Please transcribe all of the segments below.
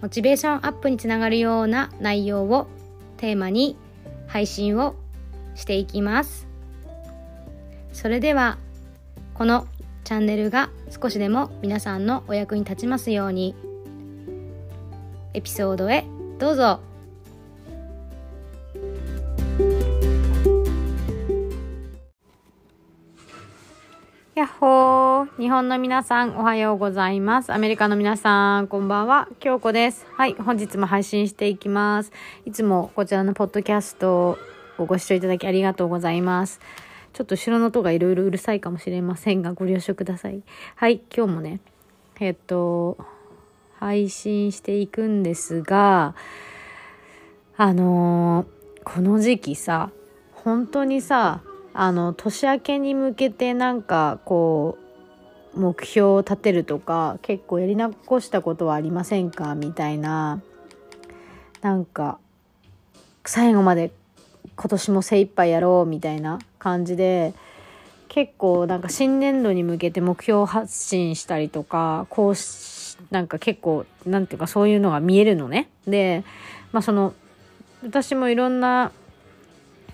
モチベーションアップにつながるような内容をテーマに配信をしていきます。それではこのチャンネルが少しでも皆さんのお役に立ちますようにエピソードへどうぞ。やっほー日本の皆さんおはようございます。アメリカの皆さんこんばんは。京子です。はい、本日も配信していきます。いつもこちらのポッドキャストをご視聴いただきありがとうございます。ちょっと後ろの音がいろいろうるさいかもしれませんがご了承ください。はい、今日もね、えっと、配信していくんですが、あのーこの時期さ、本当にさ、あの年明けに向けてなんかこう目標を立てるとか結構やり残したことはありませんか？みたいななんか最後まで今年も精一杯やろうみたいな感じで結構なんか新年度に向けて目標発信したりとかこうしなんか結構なんていうかそういうのが見えるのね。でまあその私もいろんな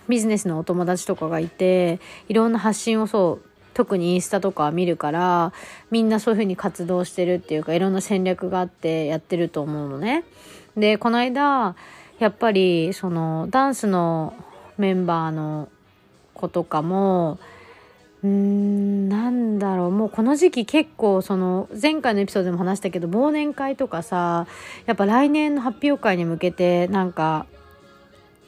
ビジネスのお友達とかがいていろんな発信をそう特にインスタとか見るからみんなそういう風に活動してるっていうかいろんな戦略があってやってると思うのね。でこの間やっぱりそのダンスのメンバーの子とかもうんなんだろうもうこの時期結構その前回のエピソードでも話したけど忘年会とかさやっぱ来年の発表会に向けてなんか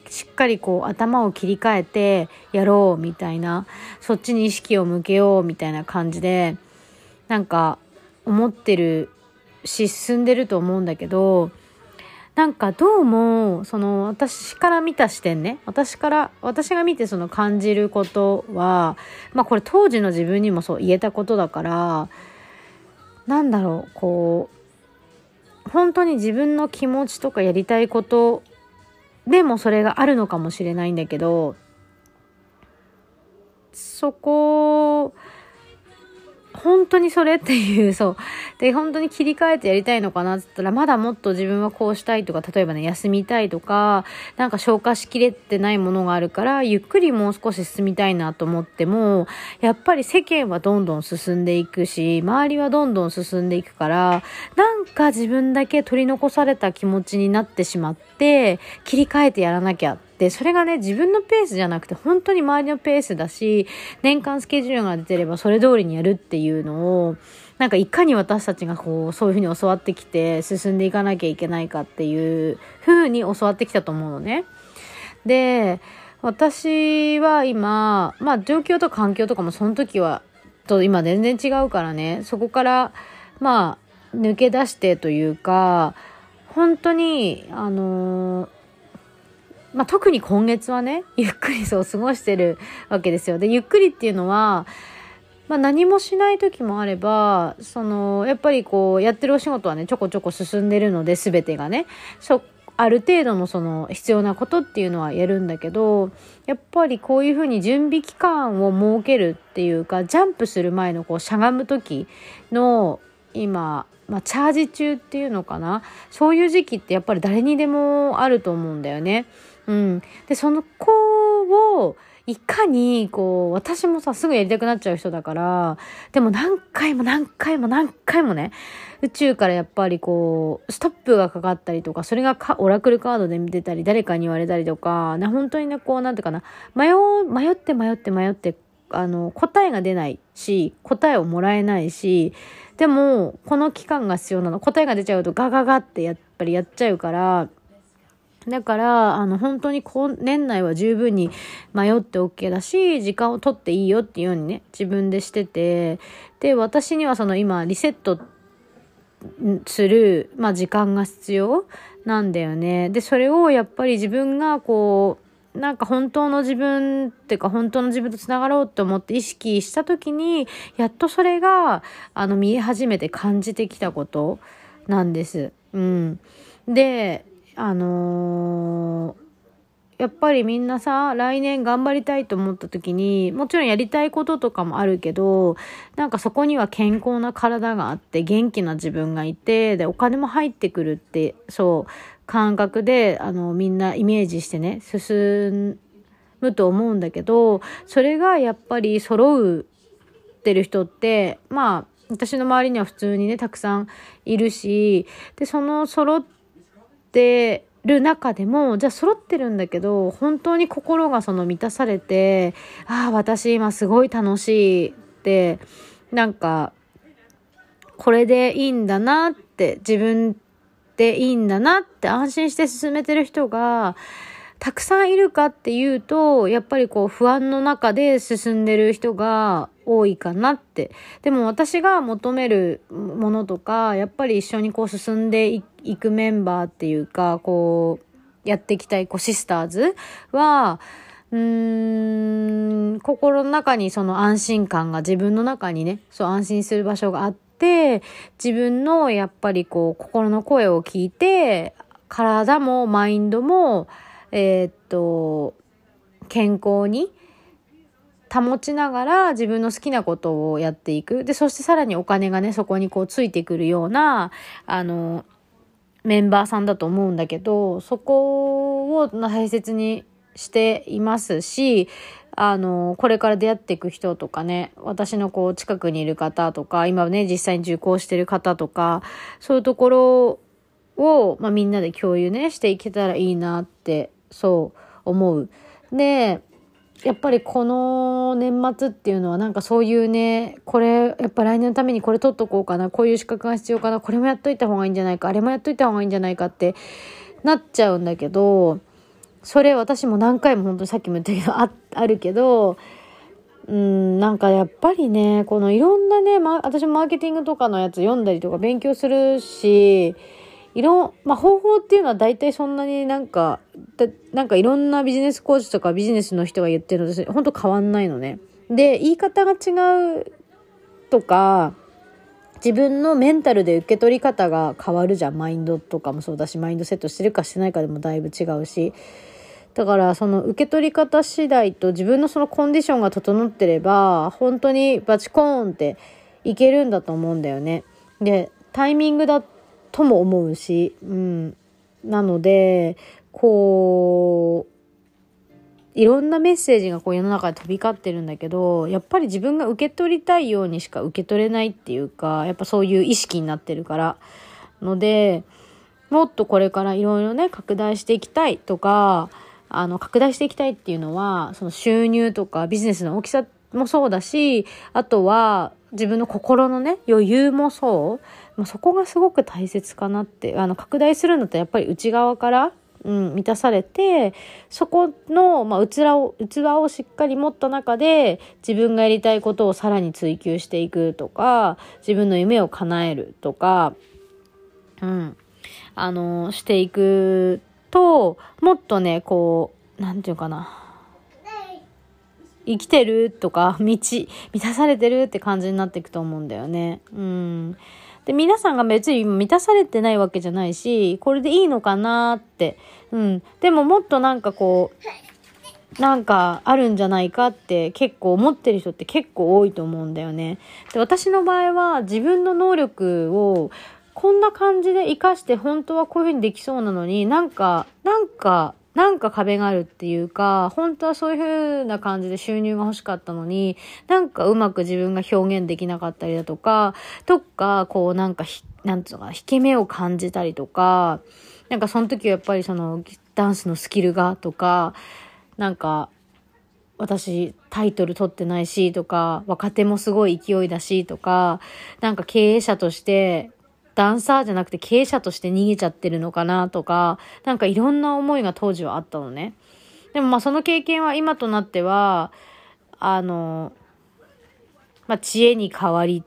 しっかりこう頭を切り替えてやろうみたいなそっちに意識を向けようみたいな感じでなんか思ってるし進んでると思うんだけどなんかどうもその私から見た視点ね私から私が見てその感じることはまあこれ当時の自分にもそう言えたことだからなんだろうこう本当に自分の気持ちとかやりたいことでもそれがあるのかもしれないんだけどそこ本当にそれっていうそうで本当に切り替えてやりたいのかなって言ったらまだもっと自分はこうしたいとか例えばね休みたいとかなんか消化しきれてないものがあるからゆっくりもう少し進みたいなと思ってもやっぱり世間はどんどん進んでいくし周りはどんどん進んでいくからなんか自分だけ取り残された気持ちになってしまって切り替えてやらなきゃってそれがね自分のペースじゃなくて本当に周りのペースだし年間スケジュールが出てればそれ通りにやるっていうのをなんかいかに私たちがこうそういうふうに教わってきて進んでいかなきゃいけないかっていうふうに教わってきたと思うのね。で私は今まあ状況と環境とかもその時はと今全然違うからねそこからまあ抜け出してというか本当にあのまあ、特に今月はねゆっくりそう過ごしてるわけですよ。でゆっくりっていうのは、まあ、何もしない時もあればそのやっぱりこうやってるお仕事はねちょこちょこ進んでるので全てがね。そある程度のその必要なことっていうのはやるんだけどやっぱりこういうふうに準備期間を設けるっていうかジャンプする前のこうしゃがむ時の今まあ、チャージ中っていうのかな。そういう時期ってやっぱり誰にでもあると思うんだよね。うん、でその子をいかにこう私もさすぐやりたくなっちゃう人だからでも何回も何回も何回もね宇宙からやっぱりこうストップがかかったりとかそれがかオラクルカードで出たり誰かに言われたりとか、ね、本当にねこうなんていうかな迷う迷って迷って迷ってあの答えが出ないし答えをもらえないしでもこの期間が必要なの。答えが出ちゃうとガガガってやっぱりやっちゃうからだから、あの、本当にこう、年内は十分に迷って OK だし、時間を取っていいよっていうようにね、自分でしてて、で、私にはその今、リセットする、まあ、時間が必要。なんだよね。で、それをやっぱり自分がこう、なんか本当の自分っていうか本当の自分と繋がろうって思って意識した時に、やっとそれが、あの、見え始めて感じてきたことなんです。うん。で、あのーやっぱりみんなさ、来年頑張りたいと思った時に、もちろんやりたいこととかもあるけど、なんかそこには健康な体があって、元気な自分がいて、で、お金も入ってくるって、そう、感覚で、あの、みんなイメージしてね、進むと思うんだけど、それがやっぱり揃うってる人って、まあ、私の周りには普通にね、たくさんいるし、で、その揃って、る中でも、じゃあ揃ってるんだけど、本当に心がその満たされて、ああ、私今すごい楽しいって、なんか、これでいいんだなって、自分でいいんだなって安心して進めてる人が、たくさんいるかっていうと、やっぱりこう不安の中で進んでる人が多いかなって。でも私が求めるものとか、やっぱり一緒にこう進んでいくメンバーっていうか、こう、やっていきたい、こう、シスターズは、うーん、心の中にその安心感が自分の中にね、そう安心する場所があって、自分のやっぱりこう、心の声を聞いて、体もマインドも、えー、っと、健康に保ちながら自分の好きなことをやっていく。で、そしてさらにお金がね、そこにこうついてくるような、あの、メンバーさんだと思うんだけど、そこを大切にしていますし、あの、これから出会っていく人とかね、私のこう近くにいる方とか、今ね、実際に受講してる方とか、そういうところを、まあ、みんなで共有ね、していけたらいいなってそう思う。で、やっぱりこの年末っていうのはなんかそういうね、これ、やっぱ来年のためにこれ取っとこうかな、こういう資格が必要かな、これもやっといた方がいいんじゃないか、あれもやっといた方がいいんじゃないかってなっちゃうんだけど、それ私も何回も本当にさっきも言ったけど、あ、あるけど、うん、なんかやっぱりね、このいろんなね、ま、私もマーケティングとかのやつ読んだりとか勉強するし、いろん、まあ、方法っていうのは大体そんなになんか、だなんかいろんなビジネスコーチとかビジネスの人が言ってるのと本当変わんないのね。で、言い方が違うとか、自分のメンタルで受け取り方が変わるじゃん。マインドとかもそうだし、マインドセットしてるかしてないかでもだいぶ違うし。だからその受け取り方次第と自分のそのコンディションが整ってれば、本当にバチコーンっていけるんだと思うんだよね。で、タイミングだとも思うし、うん。なので、こう、いろんなメッセージがこう世の中で飛び交ってるんだけど、やっぱり自分が受け取りたいようにしか受け取れないっていうか、やっぱそういう意識になってるから。ので、もっとこれからいろいろね、拡大していきたいとか、あの、拡大していきたいっていうのは、その収入とかビジネスの大きさもそうだし、あとは自分の心のね、余裕もそう。まあ、そこがすごく大切かなって、あの、拡大するんだったらやっぱり内側から、うん、満たされて、そこの、まあ、器を、器をしっかり持った中で、自分がやりたいことをさらに追求していくとか、自分の夢を叶えるとか、うん、あの、していくと、もっとね、こう、なんていうかな。生きてるとか、道、満たされてるって感じになっていくと思うんだよね。うん。で、皆さんが別に満たされてないわけじゃないし、これでいいのかなって。うん。でももっとなんかこう、なんかあるんじゃないかって結構思ってる人って結構多いと思うんだよね。で、私の場合は自分の能力をこんな感じで活かして本当はこういう風にできそうなのになんか、なんかなんか壁があるっていうか、本当はそういう風な感じで収入が欲しかったのに、なんかうまく自分が表現できなかったりだとか、どっかこうなんかひ、なんつうのかな、引け目を感じたりとか、なんかその時はやっぱりそのダンスのスキルがとか、なんか私タイトル取ってないしとか、若手もすごい勢いだしとか、なんか経営者としてダンサーじゃなくて経営者として逃げちゃってるのかなとか、なんかいろんな思いが当時はあったのね。でもまあその経験は今となっては、あの、まあ知恵に変わり、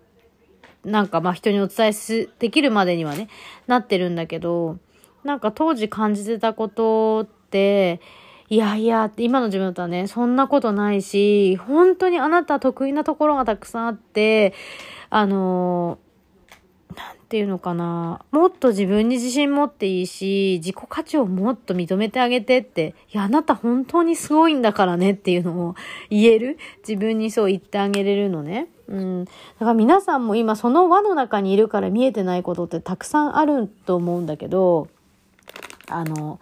なんかまあ人にお伝えす、できるまでにはね、なってるんだけど、なんか当時感じてたことって、いやいや、今の自分だったらね、そんなことないし、本当にあなた得意なところがたくさんあって、あのなんていうのかな。もっと自分に自信持っていいし、自己価値をもっと認めてあげてって、いや、あなた本当にすごいんだからねっていうのを言える？自分にそう言ってあげれるのね。うん。だから皆さんも今その輪の中にいるから見えてないことってたくさんあると思うんだけど、あの、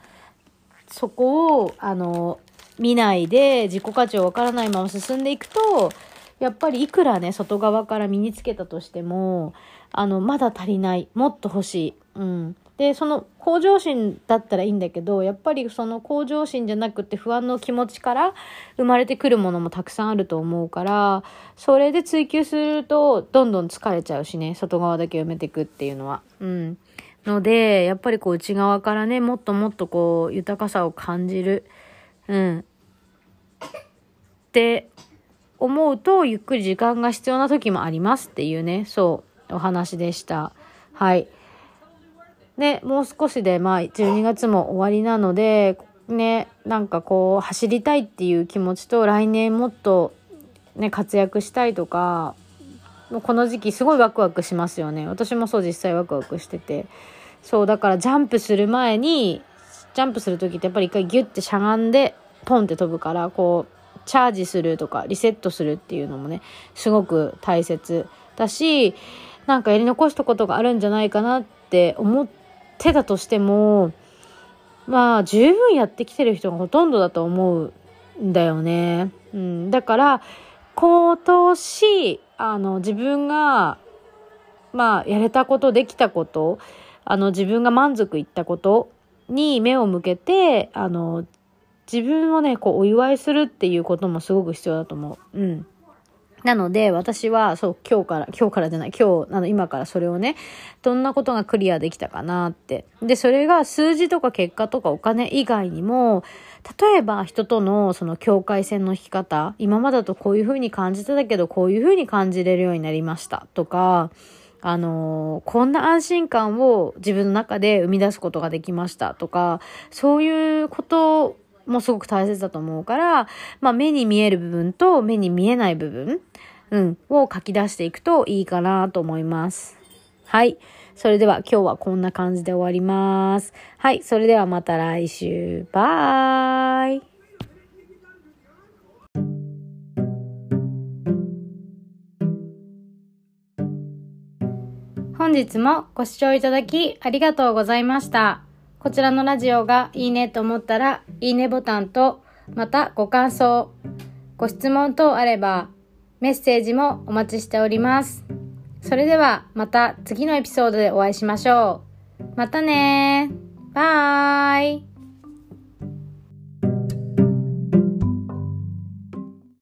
そこを、あの、見ないで自己価値をわからないまま進んでいくと、やっぱりいくらね、外側から身につけたとしても、あの、まだ足りない。もっと欲しい。うん。で、その向上心だったらいいんだけど、やっぱりその向上心じゃなくて不安の気持ちから生まれてくるものもたくさんあると思うから、それで追求するとどんどん疲れちゃうしね、外側だけ埋めていくっていうのは。うん。ので、やっぱりこう内側からね、もっともっとこう豊かさを感じる。うん。って思うと、ゆっくり時間が必要な時もありますっていうね、そう、お話でした。はい。で、もう少しで、まあ、12月も終わりなので、ね、なんかこう、走りたいっていう気持ちと、来年もっと、ね、活躍したいとか、もうこの時期すごいワクワクしますよね。私もそう実際ワクワクしてて。そう、だからジャンプする前に、ジャンプする時ってやっぱり一回ギュッてしゃがんで、ポンって飛ぶから、こう、チャージするとかリセットするっていうのもね、すごく大切だし、なんかやり残したことがあるんじゃないかなって思ってたとしても、まあ十分やってきてる人がほとんどだと思うんだよね。うん、だから、今年、あの自分が、まあやれたこと、できたこと、あの自分が満足いったことに目を向けて、あの自分をね、こう、お祝いするっていうこともすごく必要だと思う。うん。なので、私は、そう、今日から、今日からじゃない、今日、あの、今からそれをね、どんなことがクリアできたかなって。で、それが数字とか結果とかお金以外にも、例えば人とのその境界線の引き方、今までだとこういう風に感じてたけど、こういう風に感じれるようになりましたとか、あのこんな安心感を自分の中で生み出すことができましたとか、そういうこともすごく大切だと思うから、まあ目に見える部分と目に見えない部分、うん、を書き出していくといいかなと思います。はい。それでは今日はこんな感じで終わります。はい。それではまた来週。バイ。本日もご視聴いただきありがとうございました。こちらのラジオがいいねと思ったら、いいねボタンと、またご感想、ご質問等あれば、メッセージもお待ちしております。それではまた次のエピソードでお会いしましょう。またねー。バイ